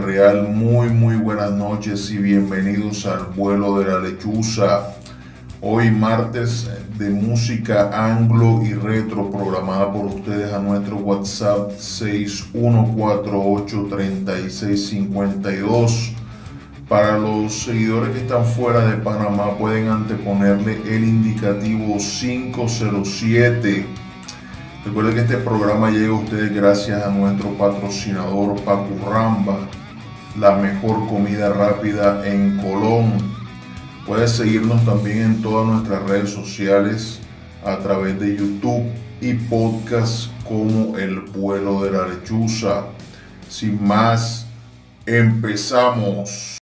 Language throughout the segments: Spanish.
Villarreal. Muy, muy buenas noches y bienvenidos al vuelo de la lechuza. Hoy martes de música anglo y retro programada por ustedes a nuestro WhatsApp 61483652. Para los seguidores que están fuera de Panamá pueden anteponerle el indicativo 507 Recuerden que este programa llega a ustedes gracias a nuestro patrocinador Pacurramba, la mejor comida rápida en Colón. Puedes seguirnos también en todas nuestras redes sociales a través de YouTube y podcast como El vuelo de la lechuza. Sin más, empezamos.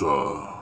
Lechuza.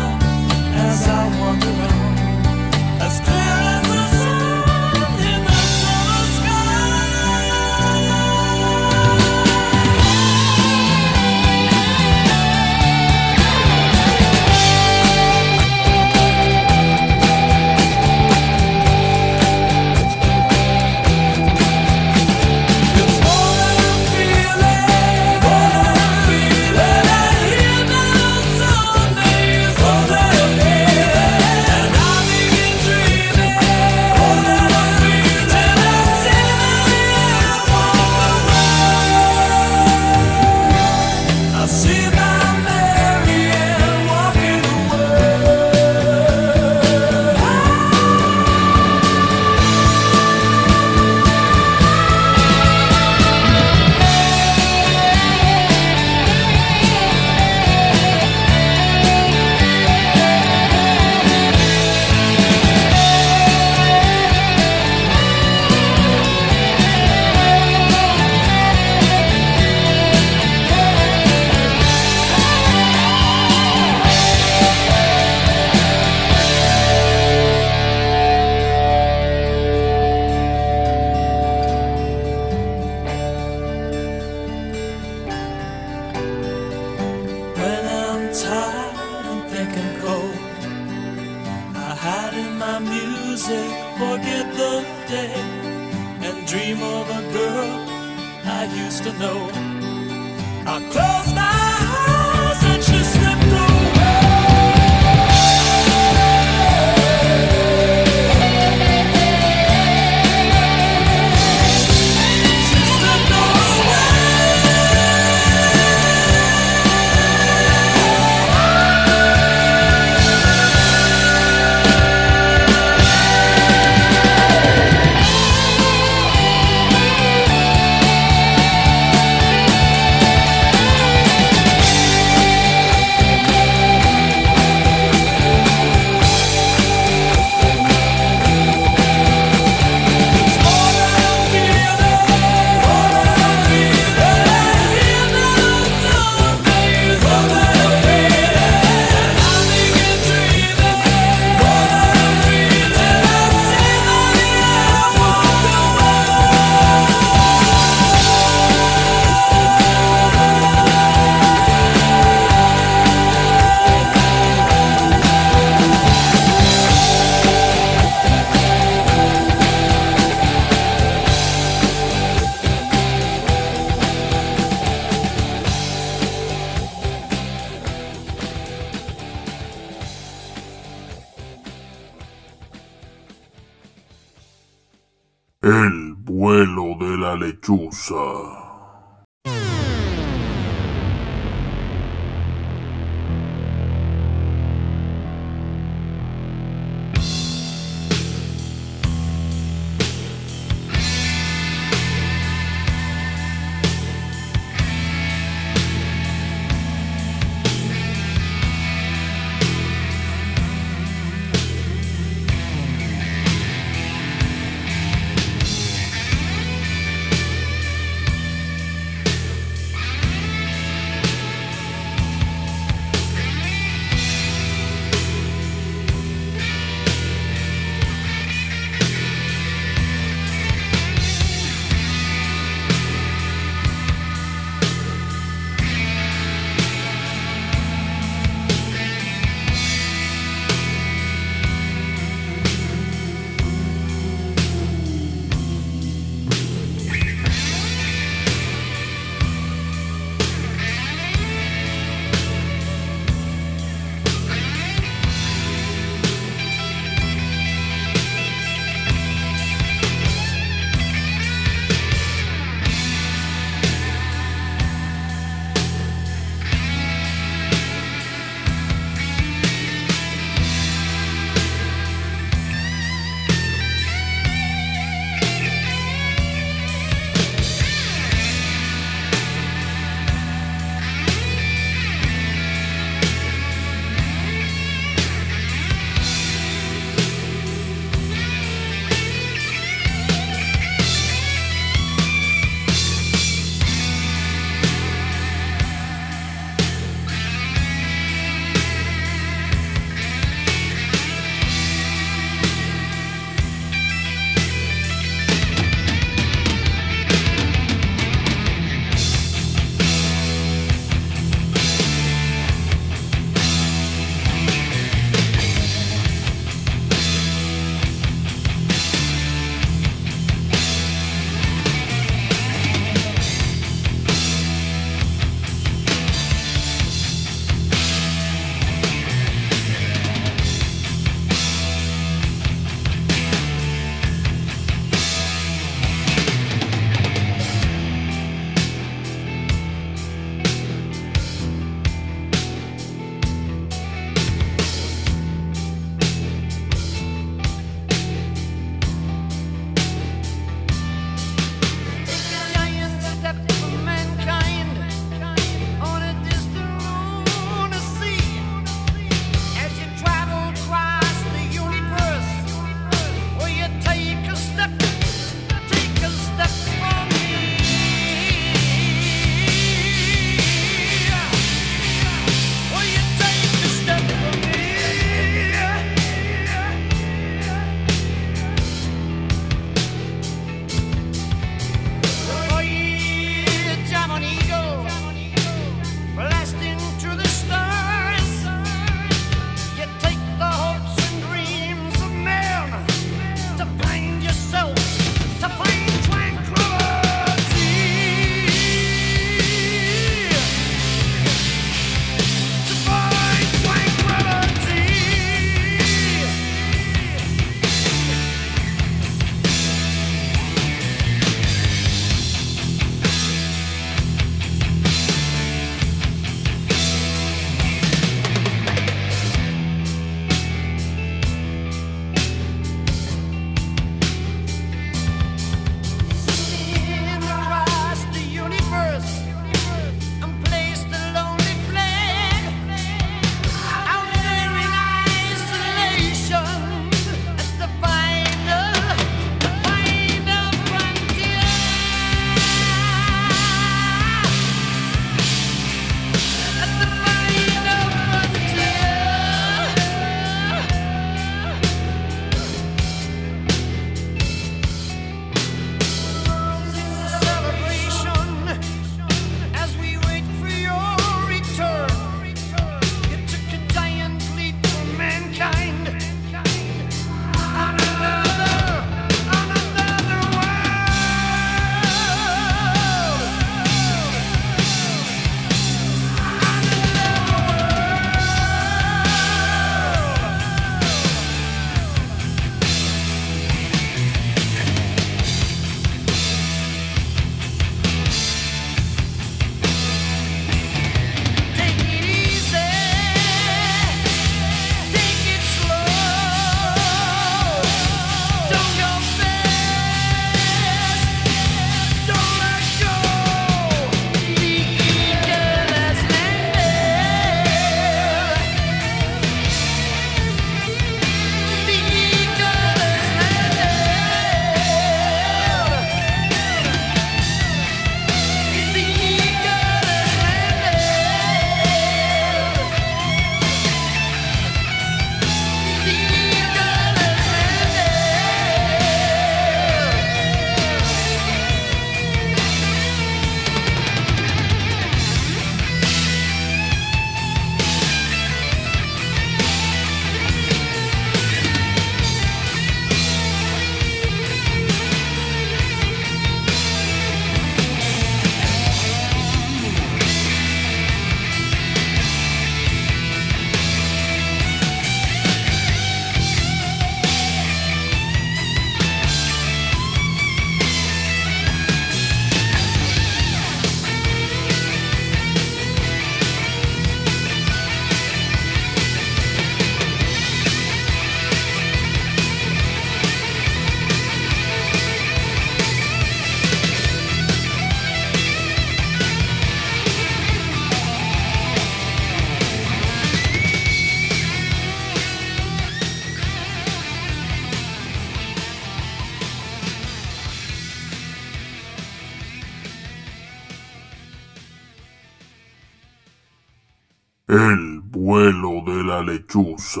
Lechuza.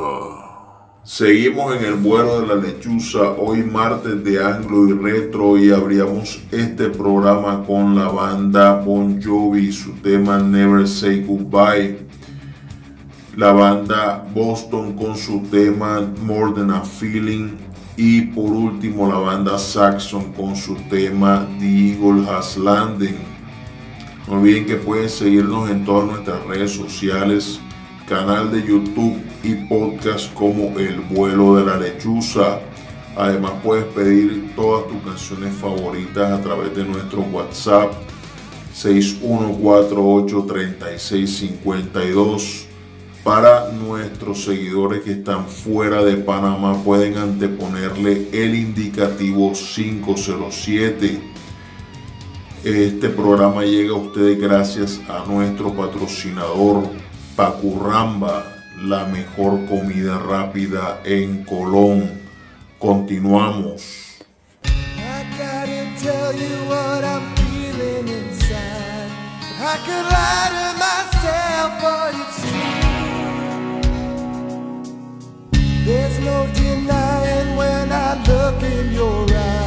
Seguimos en el vuelo de la lechuza, hoy martes de Anglo y Retro y abríamos este programa con la banda Bon Jovi, su tema Never Say Goodbye. La banda Boston con su tema More Than a Feeling. Y por último la banda Saxon con su tema The Eagle Has Landed. No olviden que pueden seguirnos en todas nuestras redes sociales, canal de YouTube y podcast como El vuelo de la lechuza. Además puedes pedir todas tus canciones favoritas a través de nuestro WhatsApp 61483652. Para nuestros seguidores que están fuera de Panamá pueden anteponerle el indicativo 507 este programa llega a ustedes gracias a nuestro patrocinador Pacurramba, la mejor comida rápida en Colón. Continuamos. There's no denying when I look in your eyes.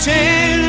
Pretend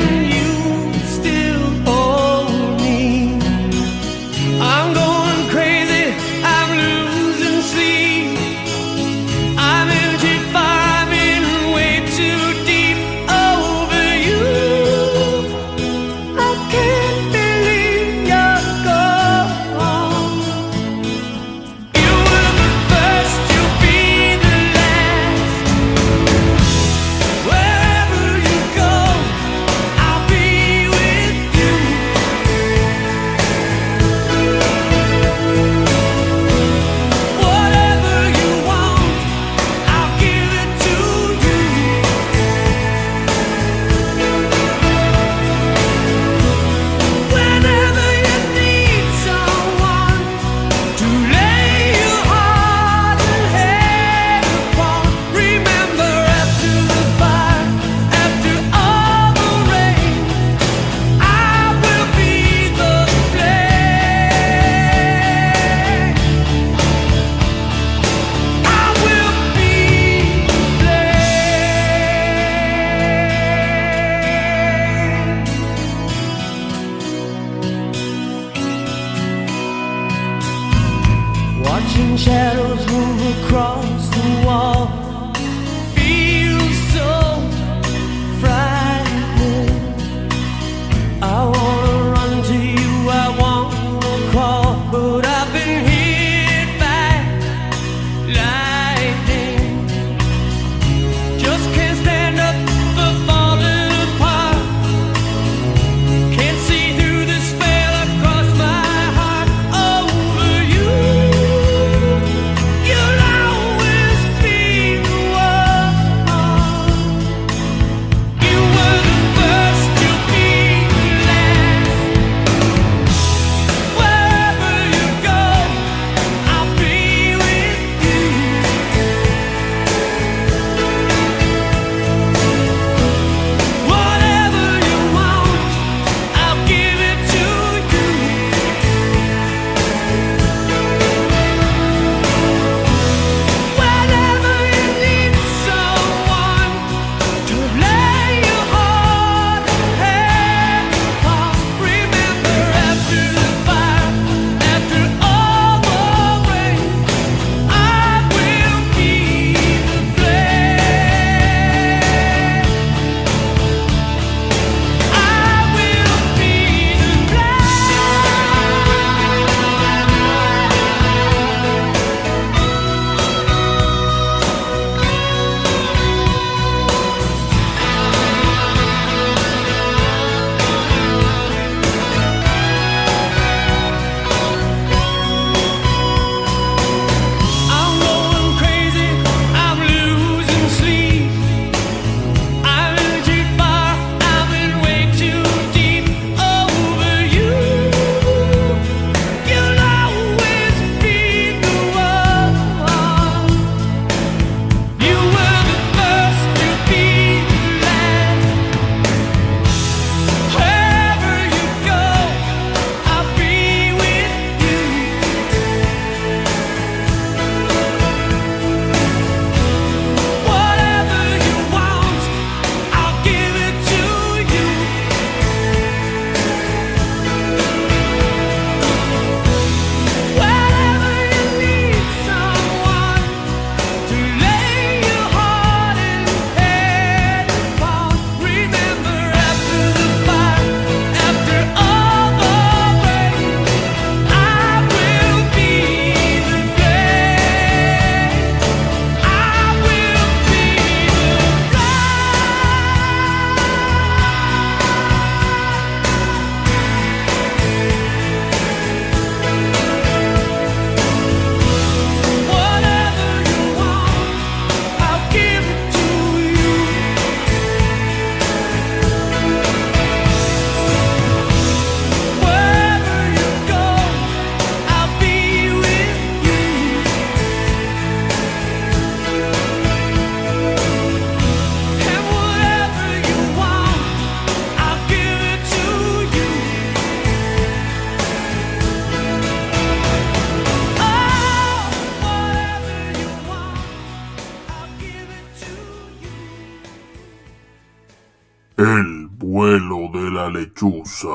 El vuelo de la lechuza.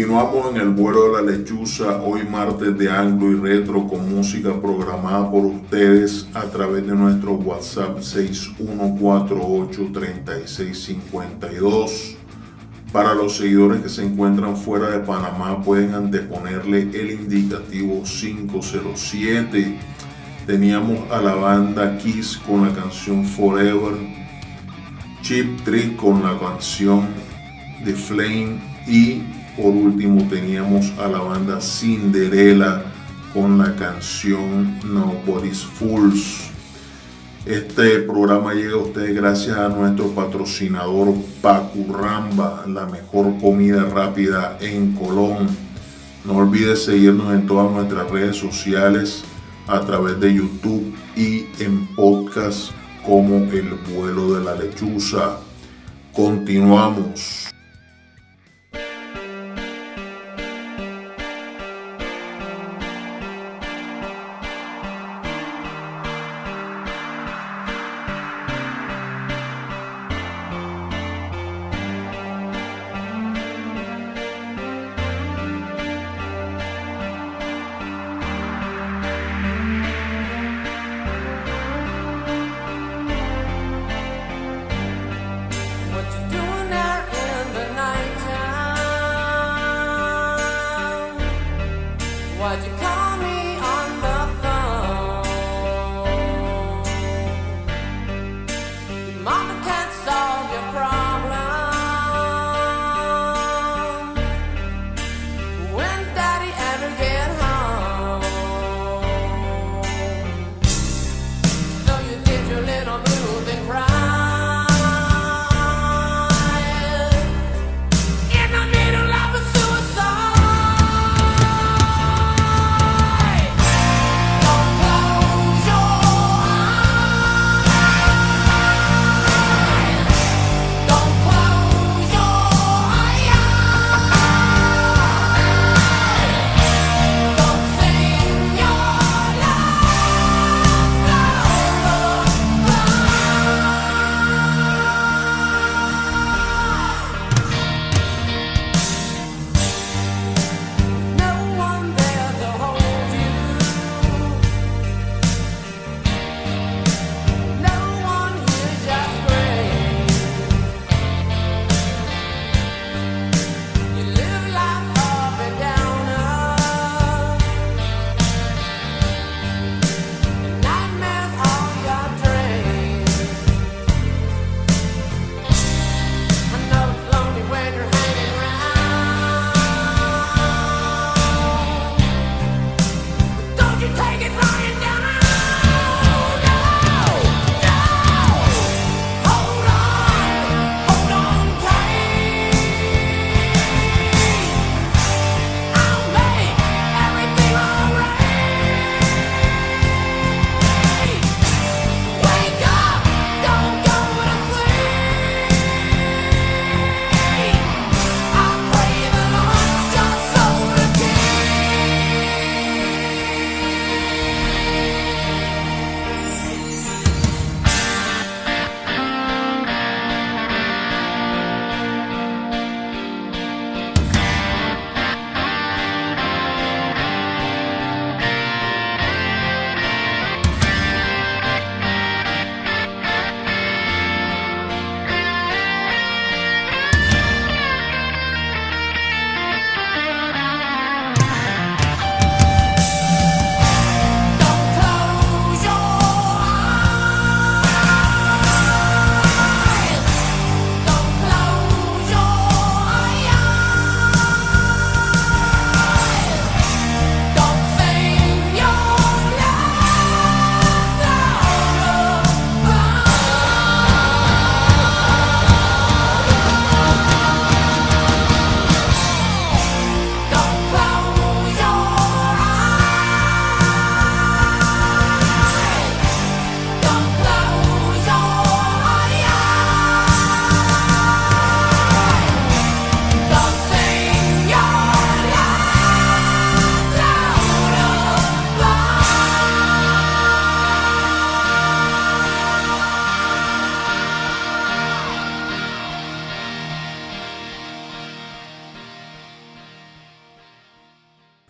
Continuamos en el vuelo de la lechuza, hoy martes de anglo y retro con música programada por ustedes a través de nuestro WhatsApp 61483652. Para los seguidores que se encuentran fuera de Panamá pueden anteponerle el indicativo 507. Teníamos a la banda Kiss con la canción Forever, Chip Trick con la canción The Flame y por último teníamos a la banda Cinderella con la canción Nobody's Fools. Este programa llega a ustedes gracias a nuestro patrocinador Pacurramba, la mejor comida rápida en Colón. No olvides seguirnos en todas nuestras redes sociales a través de YouTube y en podcast como El vuelo de la lechuza. Continuamos.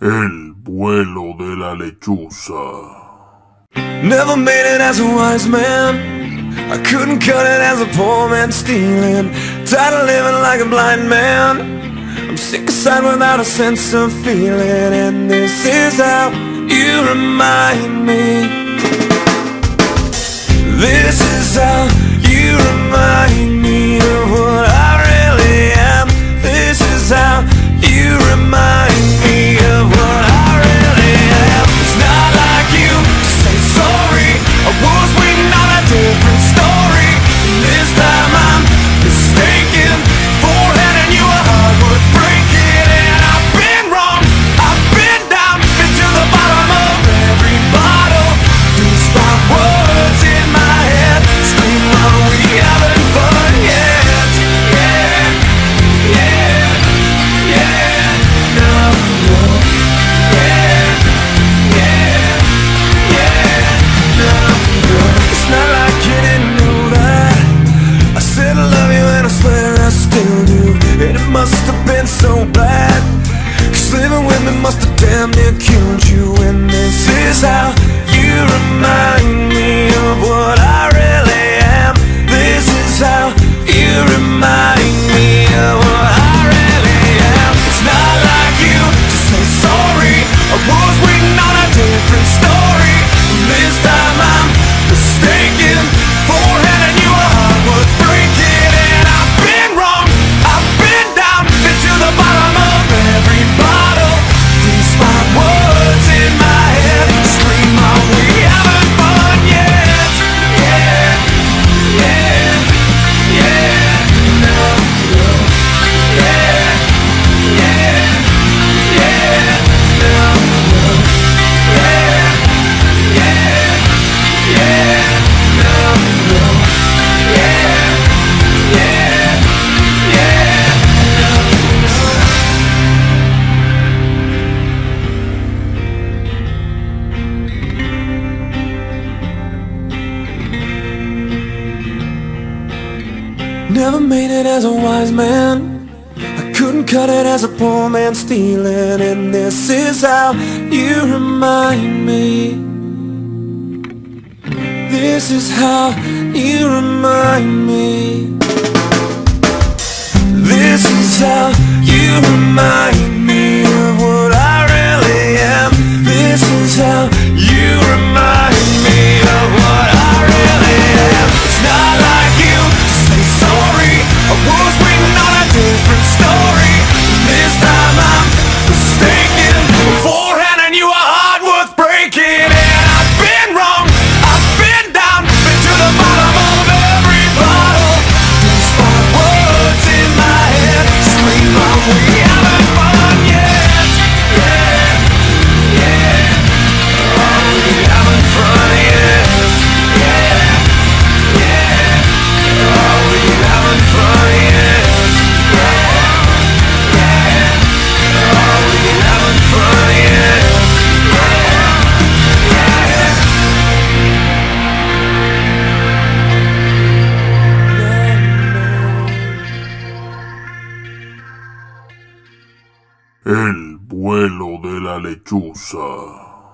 El vuelo de la lechuza. Never made it as a wise man. I couldn't cut it as a poor man stealing. Tired of living like a blind man. I'm sick of aside without a sense of feeling. And this is how you remind me. This is how you remind me of what I. is how you remind me. This is how you remind me. This is how you remind me さ。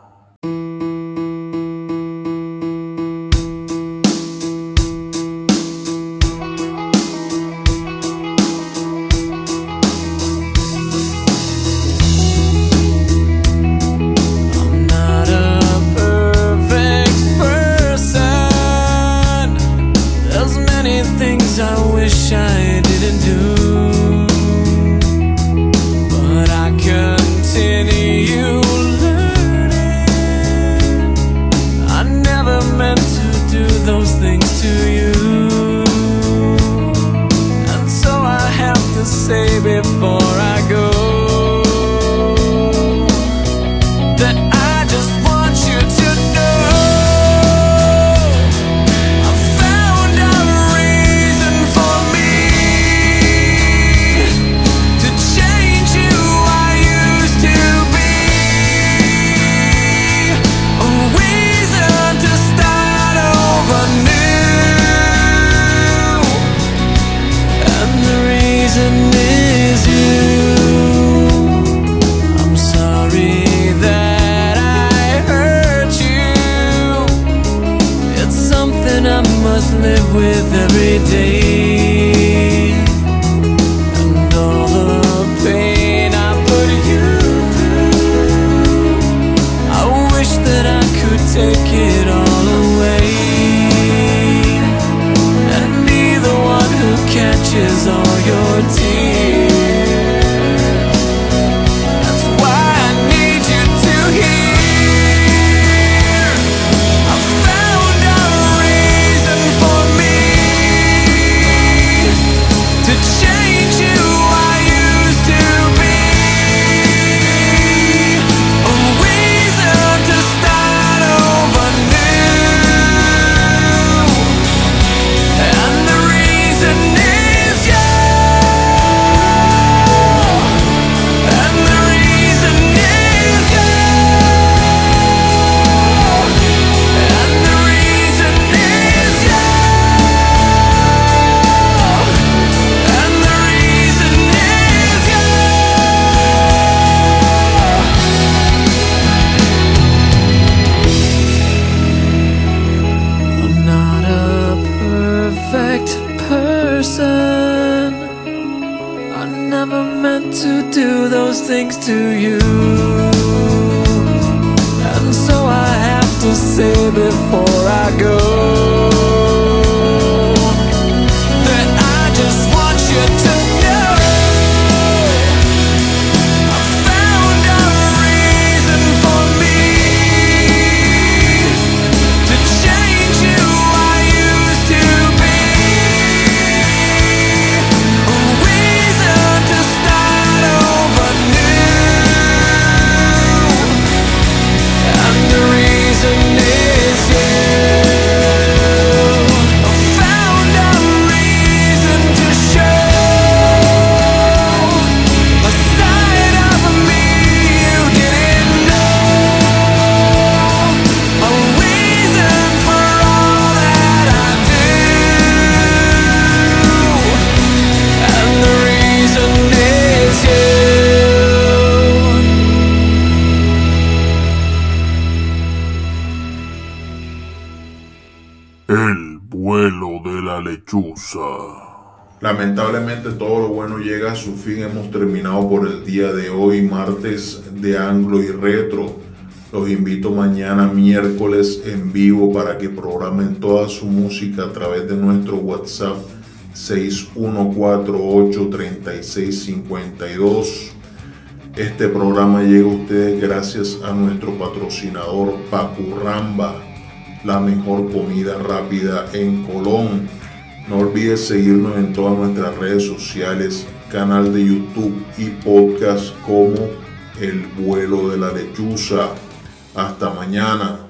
Lamentablemente todo lo bueno llega a su fin. Hemos terminado por el día de hoy, martes de Anglo y Retro. Los invito mañana miércoles en vivo para que programen toda su música a través de nuestro WhatsApp 61483652. Este programa llega a ustedes gracias a nuestro patrocinador Pacurramba, la mejor comida rápida en Colón. No olvides seguirnos en todas nuestras redes sociales, canal de YouTube y podcast como El vuelo de la lechuza. Hasta mañana.